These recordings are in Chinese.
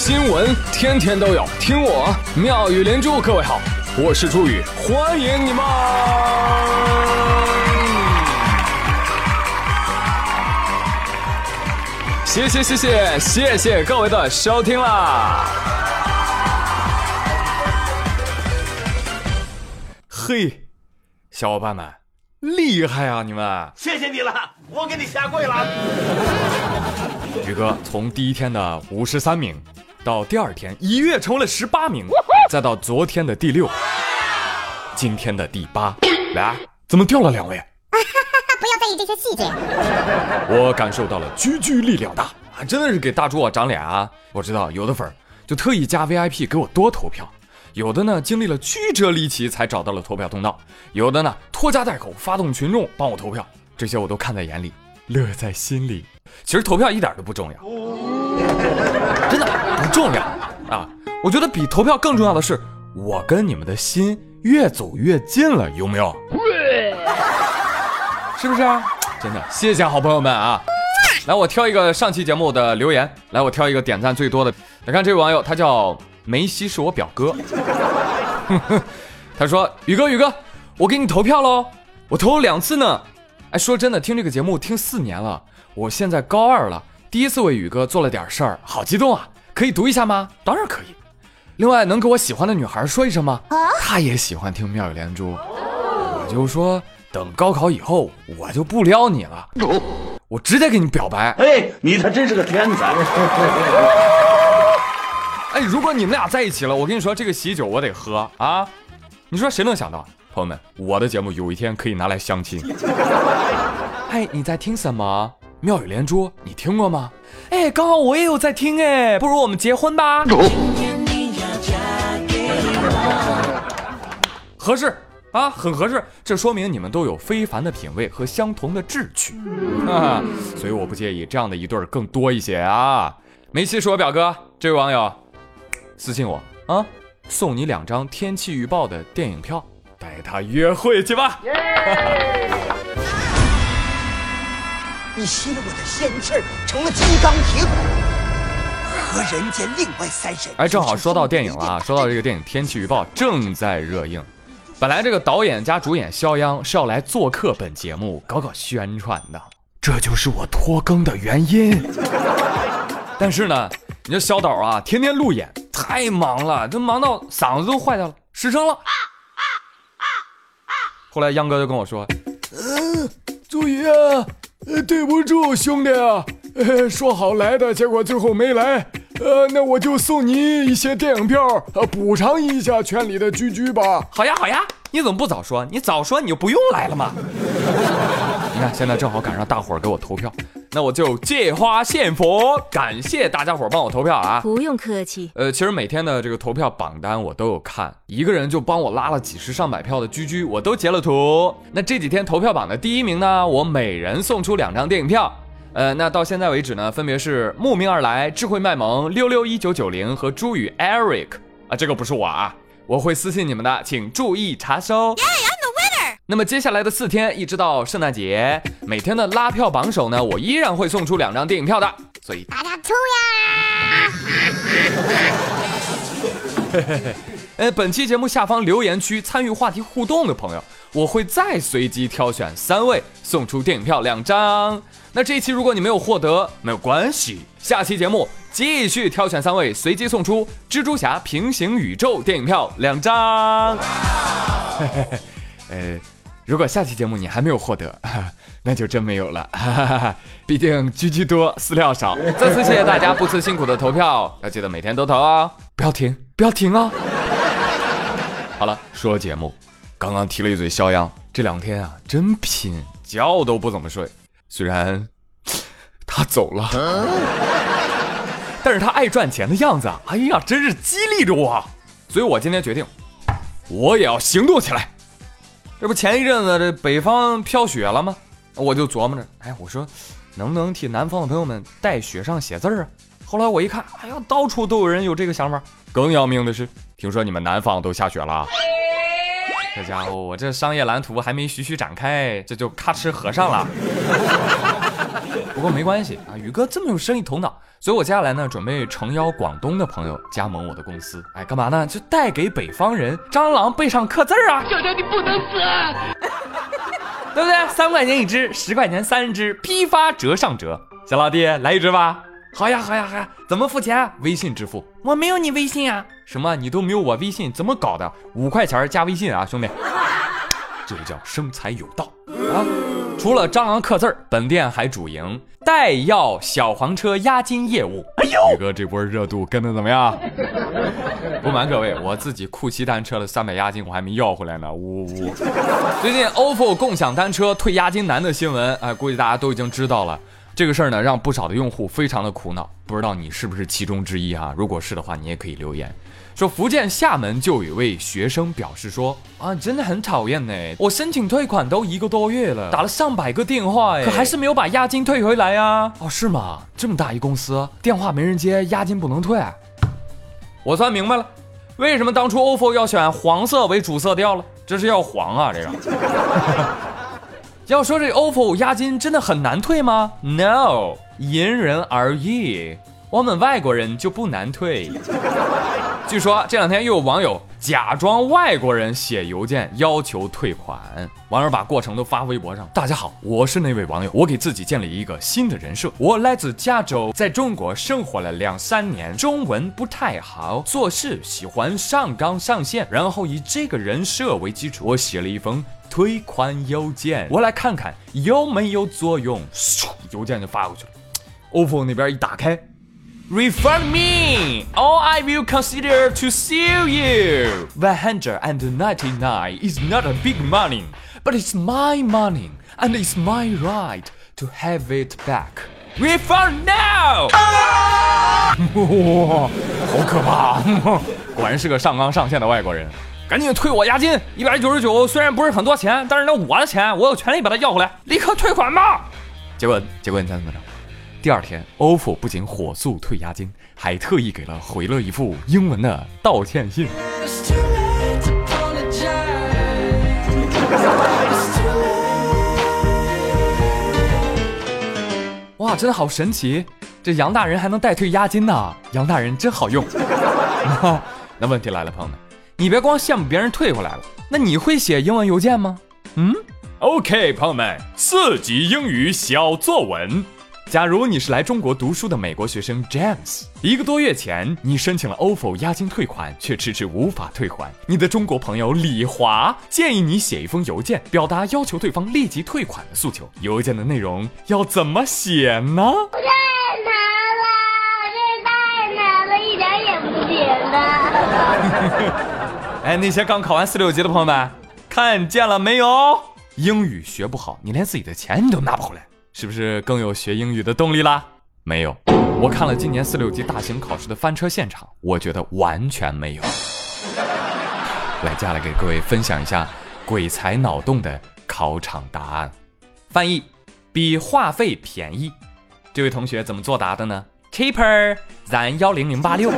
新闻天天都有，听我妙语连珠。各位好，我是朱宇，欢迎你们！谢谢谢谢谢谢各位的收听啦！嘿，小伙伴们，厉害啊你们！谢谢你了，我给你下跪了。宇哥从第一天的五十三名，到第二天一跃成为了十八名，再到昨天的第六，今天的第八，来，怎么掉了两位？不要在意这些细节。我感受到了居居力量大啊，真的是给大猪啊长脸啊！我知道有的粉儿就特意加 VIP 给我多投票，有的呢经历了曲折离奇才找到了投票通道，有的呢拖家带口发动群众帮我投票，这些我都看在眼里，乐在心里。其实投票一点都不重要，真的不重要啊！我觉得比投票更重要的是，我跟你们的心越走越近了，有没有？是不是啊？真的，谢谢好朋友们啊！来，我挑一个上期节目的留言，来，我挑一个点赞最多的。来看这位网友，他叫梅西，是我表哥。他说：“宇哥，宇哥，我给你投票喽，我投了两次呢。哎，说真的，听这个节目听四年了，我现在高二了，第一次为宇哥做了点事儿，好激动啊！可以读一下吗？当然可以。另外，能给我喜欢的女孩说一声吗？她也喜欢听妙语连珠。我就说。”等高考以后，我就不撩你了，我直接给你表白。哎，你他真是个天才！哎，如果你们俩在一起了，我跟你说，这个喜酒我得喝啊！你说谁能想到，朋友们，我的节目有一天可以拿来相亲？哎，你在听什么？妙语连珠，你听过吗？哎，刚好我也有在听，哎，不如我们结婚吧？合适。啊，很合适，这说明你们都有非凡的品味和相同的志趣，啊，所以我不介意这样的一对儿更多一些啊。梅西是我表哥，这位网友私信我啊，送你两张天气预报的电影票，带他约会去吧。你吸了我的仙气儿，成了金刚铁骨，和人间另外三神。哎，正好说到电影了啊，说到这个电影天气预报正在热映。本来这个导演加主演肖央是要来做客本节目搞搞宣传的，这就是我拖更的原因。但是呢，你这肖导啊，天天路演，太忙了，这忙到嗓子都坏掉了，失声了。啊啊啊后来央哥就跟我说：“嗯，朱宇啊，呃对不住兄弟啊，说好来的，结果最后没来。”呃，那我就送您一些电影票，呃，补偿一下圈里的居居吧。好呀，好呀，你怎么不早说？你早说，你就不用来了嘛。你看，现在正好赶上大伙儿给我投票，那我就借花献佛，感谢大家伙儿帮我投票啊。不用客气。呃，其实每天的这个投票榜单我都有看，一个人就帮我拉了几十上百票的居居，我都截了图。那这几天投票榜的第一名呢，我每人送出两张电影票。呃，那到现在为止呢，分别是慕名而来、智慧卖萌、六六一九九零和朱宇 Eric 啊，这个不是我啊，我会私信你们的，请注意查收。那么接下来的四天，一直到圣诞节，每天的拉票榜首呢，我依然会送出两张电影票的，所以大家抽呀！呃，本期节目下方留言区参与话题互动的朋友，我会再随机挑选三位送出电影票两张。那这一期如果你没有获得，没有关系，下期节目继续挑选三位，随机送出蜘蛛侠平行宇宙电影票两张。嘿嘿嘿呃，如果下期节目你还没有获得，那就真没有了。哈哈哈毕竟居居多，饲料少。再次谢谢大家不辞辛苦的投票，要记得每天都投哦，不要停，不要停哦。好了，说节目，刚刚提了一嘴肖央，这两天啊真拼，觉都不怎么睡。虽然他走了，但是他爱赚钱的样子，哎呀，真是激励着我。所以我今天决定，我也要行动起来。这不前一阵子这北方飘雪了吗？我就琢磨着，哎，我说能不能替南方的朋友们带雪上写字儿啊？后来我一看，哎呀，到处都有人有这个想法。更要命的是，听说你们南方都下雪了。这家伙，我这商业蓝图还没徐徐展开，这就咔哧合上了。不过没关系啊，宇哥这么有生意头脑，所以我接下来呢，准备诚邀广东的朋友加盟我的公司。哎，干嘛呢？就带给北方人蟑螂背上刻字儿啊！小强，你不能死！对不对？三块钱一只，十块钱三只，批发折上折。小老弟，来一只吧。好呀，好呀，好呀。怎么付钱？微信支付。我没有你微信啊。什么？你都没有我微信？怎么搞的？五块钱加微信啊，兄弟。这就叫生财有道啊！除了蟑螂刻字儿，本店还主营代要小黄车押金业务。哎呦，宇哥这波热度跟的怎么样？不瞒各位，我自己酷骑单车的三百押金我还没要回来呢。呜呜。最近 ofo 共享单车退押金难的新闻，哎，估计大家都已经知道了。这个事儿呢，让不少的用户非常的苦恼。不知道你是不是其中之一啊？如果是的话，你也可以留言。说福建厦门就有一位学生表示说啊，真的很讨厌呢，我申请退款都一个多月了，打了上百个电话，可还是没有把押金退回来呀。哦，是吗？这么大一公司，电话没人接，押金不能退。我算明白了，为什么当初 ofo 要选黄色为主色调了？这是要黄啊，这个。要说这 ofo 押金真的很难退吗？No，因人而异。我们外国人就不难退。据说这两天又有网友假装外国人写邮件要求退款，网友把过程都发微博上。大家好，我是那位网友，我给自己建立一个新的人设。我来自加州，在中国生活了两三年，中文不太好，做事喜欢上纲上线，然后以这个人设为基础，我写了一封退款邮件。我来看看有没有作用。嗖，邮件就发过去了。OPPO 那边一打开。Refund me, or I will consider to sue you. One hundred and ninety-nine is not a big money, but it's my money, and it's my right to have it back. Refund now! 哇，好可怕！果然是个上纲上线的外国人。赶紧退我押金，一百九十九，虽然不是很多钱，但是那我的钱，我有权利把它要回来，立刻退款吧。结果，结果你猜怎么着？ 第二天，OPPO 不仅火速退押金，还特意给了回了一副英文的道歉信。哇，真的好神奇！这杨大人还能代退押金呢，杨大人真好用。那问题来了，朋友们，你别光羡慕别人退回来了，那你会写英文邮件吗？嗯，OK，朋友们，四级英语小作文。假如你是来中国读书的美国学生 James，一个多月前你申请了 ofo 押金退款，却迟迟无法退还。你的中国朋友李华建议你写一封邮件，表达要求对方立即退款的诉求。邮件的内容要怎么写呢？太难了，这太难了，一点也不简单。哎，那些刚考完四六级的朋友们，看见了没有？英语学不好，你连自己的钱你都拿不回来。是不是更有学英语的动力啦？没有，我看了今年四六级大型考试的翻车现场，我觉得完全没有。来，接下来给各位分享一下鬼才脑洞的考场答案。翻译：比话费便宜。这位同学怎么作答的呢？Cheaper than 幺零零八六。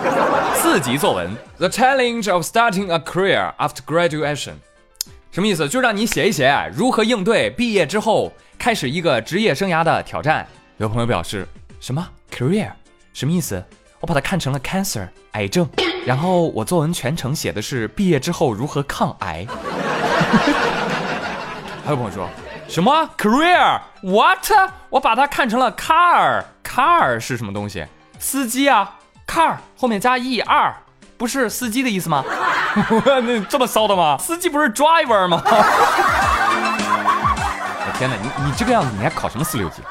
四级作文：The challenge of starting a career after graduation。什么意思？就让你写一写如何应对毕业之后开始一个职业生涯的挑战。有朋友表示什么 career 什么意思？我把它看成了 cancer 癌症，然后我作文全程写的是毕业之后如何抗癌。还有朋友说什么 career what？我把它看成了 car car 是什么东西？司机啊 car 后面加 e r。不是司机的意思吗？那这么骚的吗？司机不是 driver 吗？我 天哪，你你这个样子，你还考什么四六级？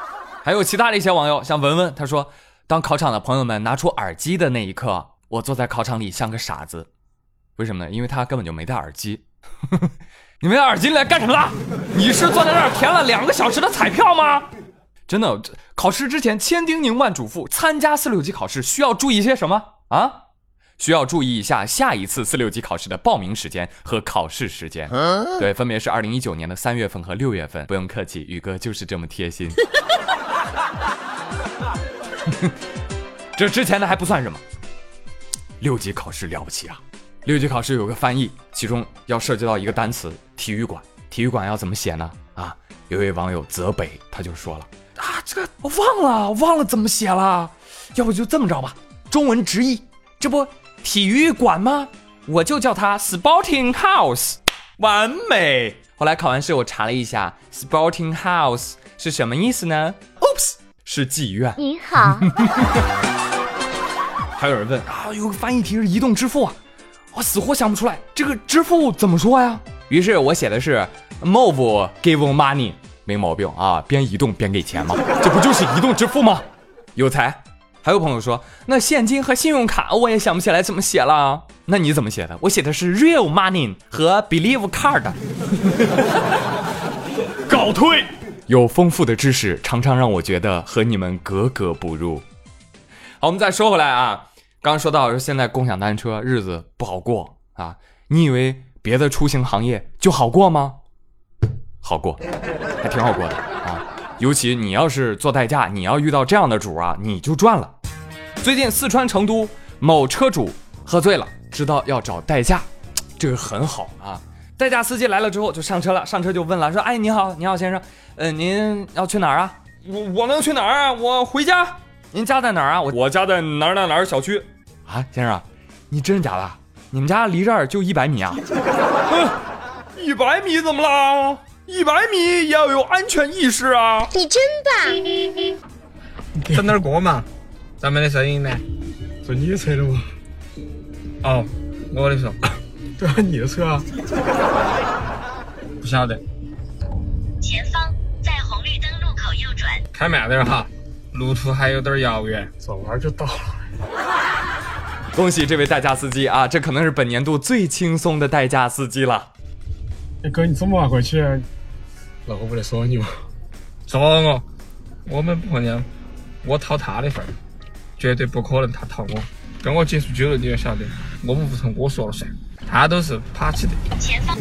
还有其他的一些网友，像文文，他说，当考场的朋友们拿出耳机的那一刻，我坐在考场里像个傻子。为什么呢？因为他根本就没戴耳机。你没戴耳机来干什么了？你是坐在那儿填了两个小时的彩票吗？真的，考试之前千叮咛万嘱咐，参加四六级考试需要注意些什么啊？需要注意一下下一次四六级考试的报名时间和考试时间，对，分别是二零一九年的三月份和六月份。不用客气，宇哥就是这么贴心。这之前的还不算什么，六级考试了不起啊！六级考试有个翻译，其中要涉及到一个单词“体育馆”。体育馆要怎么写呢？啊，有位网友泽北他就说了啊，这个我忘了，忘了怎么写了。要不就这么着吧，中文直译，这不体育馆吗？我就叫它 Sporting House，完美。后来考完试，我查了一下，Sporting House 是什么意思呢？Oops，是妓院。你好，还有人问啊，有个翻译题是移动支付啊，我死活想不出来，这个支付怎么说呀？于是我写的是 move give money，没毛病啊，边移动边给钱嘛，这不就是移动支付吗？有才。还有朋友说，那现金和信用卡我也想不起来怎么写了，那你怎么写的？我写的是 real money 和 believe card。搞退。有丰富的知识，常常让我觉得和你们格格不入。好，我们再说回来啊，刚刚说到说现在共享单车日子不好过啊，你以为别的出行行业就好过吗？好过，还挺好过的啊。尤其你要是做代驾，你要遇到这样的主啊，你就赚了。最近四川成都某车主喝醉了，知道要找代驾，这个很好啊。代驾司机来了之后就上车了，上车就问了，说：“哎，你好，你好，先生，呃，您要去哪儿啊？我我能去哪儿啊？我回家。您家在哪儿啊？我我家在哪儿哪儿哪儿小区啊，先生，你真的假的？你们家离这儿就一百米啊？一百米怎么了？一百米也要有安全意识啊！你真棒！整点歌嘛，咱们的声音呢？坐你的车的吗？哦，我的车，对啊，你的车啊。不晓得，前方在红绿灯路口右转。开慢点哈，路途还有点遥远。转弯儿就到了。恭喜这位代驾司机啊，这可能是本年度最轻松的代驾司机了。哎哥，你这么晚回去，那我不得说你吗？说我，我们不会那样，我掏他的份儿，绝对不可能他掏我。跟我接触久了，你要晓得，我们屋头我说了算，他都是趴起的。前方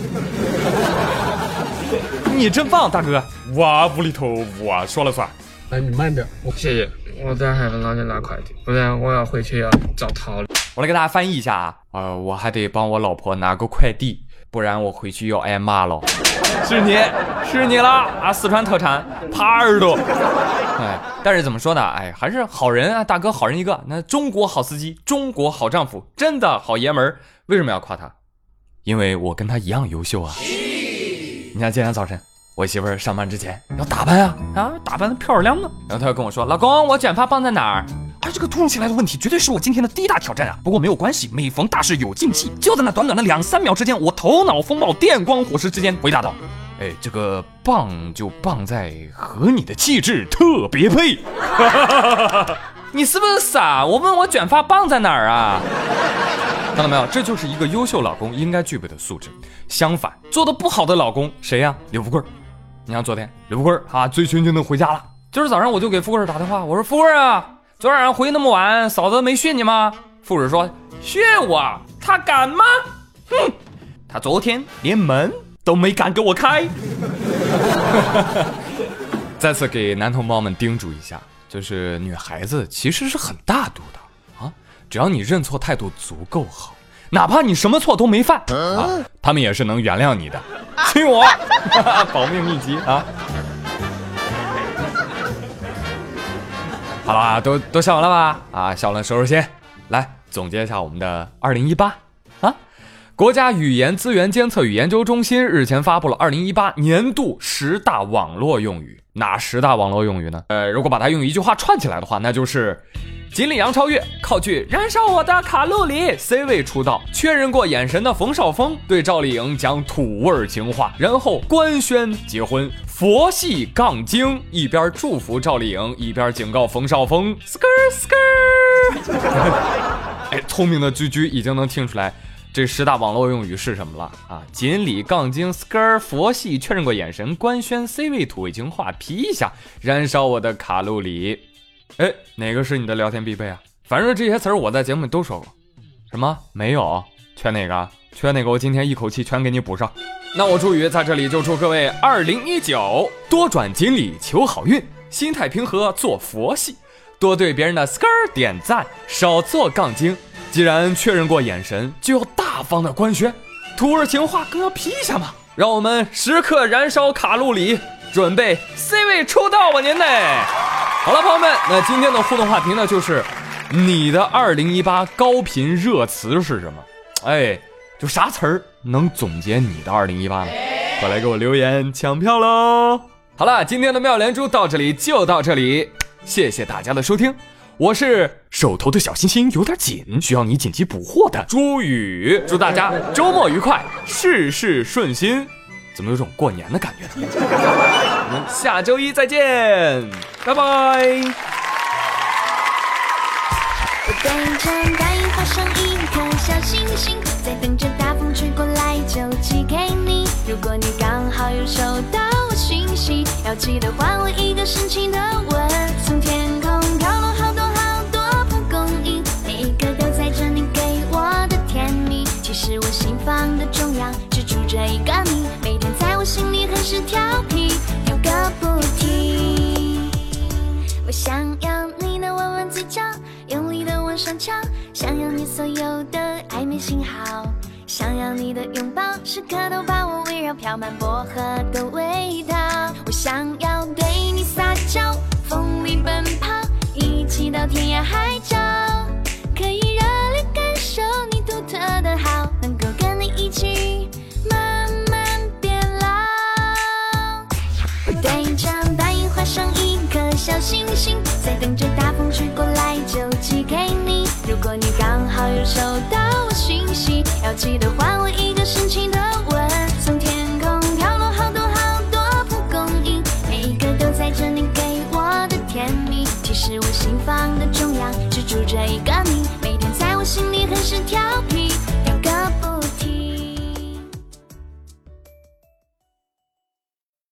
你真棒，大哥！我屋里头我说了算。来，你慢点，我谢谢，我等下还要让你拿快递，不然我要回去要遭掏了。我来给大家翻译一下啊，呃，我还得帮我老婆拿个快递，不然我回去要挨骂了。是你是你啦啊！四川特产耙耳朵。哎，但是怎么说呢？哎，还是好人啊，大哥好人一个。那中国好司机，中国好丈夫，真的好爷们儿。为什么要夸他？因为我跟他一样优秀啊。你看今天早晨，我媳妇儿上班之前要打扮啊啊，打扮的漂亮亮的。然后她就跟我说：“老公，我卷发棒在哪儿？”哎，这个突如其来的问题绝对是我今天的第一大挑战啊！不过没有关系，每逢大事有静气。就在那短短的两三秒之间，我头脑风暴、电光火石之间回答道：“哎，这个棒就棒在和你的气质特别配。”你是不是傻？我问我卷发棒在哪儿啊？看到没有？这就是一个优秀老公应该具备的素质。相反，做的不好的老公谁呀？刘富贵儿。你看昨天刘富贵儿啊，醉醺醺的回家了。今儿早上我就给富贵儿打电话，我说富贵儿啊，昨晚上回那么晚，嫂子没训你吗？富贵儿说训我，他敢吗？哼，他昨天连门都没敢给我开。再次给男同胞们叮嘱一下，就是女孩子其实是很大度的啊，只要你认错态度足够好，哪怕你什么错都没犯啊，他们也是能原谅你的。信我，保命秘籍啊！好了啊，都都笑完了吧？啊，笑了收收心。来总结一下我们的二零一八啊。国家语言资源监测与研究中心日前发布了二零一八年度十大网络用语。哪十大网络用语呢？呃，如果把它用一句话串起来的话，那就是：锦鲤杨超越靠剧“燃烧我的卡路里 ”C 位出道，确认过眼神的冯绍峰对赵丽颖讲土味情话，然后官宣结婚，佛系杠精，一边祝福赵丽颖，一边警告冯绍峰。skr skr，哎，聪明的居居已经能听出来。这十大网络用语是什么了啊？锦鲤、杠精、skr、佛系，确认过眼神，官宣 C 位土味情话，皮一下，燃烧我的卡路里。哎，哪个是你的聊天必备啊？反正这些词儿我在节目里都说过。什么？没有？缺哪个？缺哪个？我今天一口气全给你补上。那我祝宇在这里就祝各位二零一九多转锦鲤求好运，心态平和做佛系，多对别人的 skr 点赞，少做杠精。既然确认过眼神，就要大方的官宣，土味情话更要批一下嘛！让我们时刻燃烧卡路里，准备 C 位出道吧您嘞！好了，朋友们，那今天的互动话题呢，就是你的二零一八高频热词是什么？哎，就啥词儿能总结你的二零一八呢？快来给我留言抢票喽！好了，今天的妙连珠到这里就到这里，谢谢大家的收听。我是手头的小心心有点紧，需要你紧急补货的朱宇。祝大家周末愉快，事事顺心。怎么有种过年的感觉呢？我们下周一再见，拜拜。小星星，在等着大风吹过来就寄给你。如果你刚好有收到我讯息，要记得还我一个深情的吻。从天空飘落好多好多蒲公英，每一个都载着你给我的甜蜜。其实我心房的中央只住着一个你，每天在我心里很是调皮，有个不停。我想要你的吻吻嘴角，上翘，想要你所有的暧昧信号，想要你的拥抱，时刻都把我围绕，飘满薄荷的味道。我想要对你撒娇，风里奔跑，一起到天涯海角，可以热烈感受你独特的好，能够跟你一起慢慢变老。我对着白银画上一颗小星星，在等着果你刚好又收到我信息，要记得还我一个深情的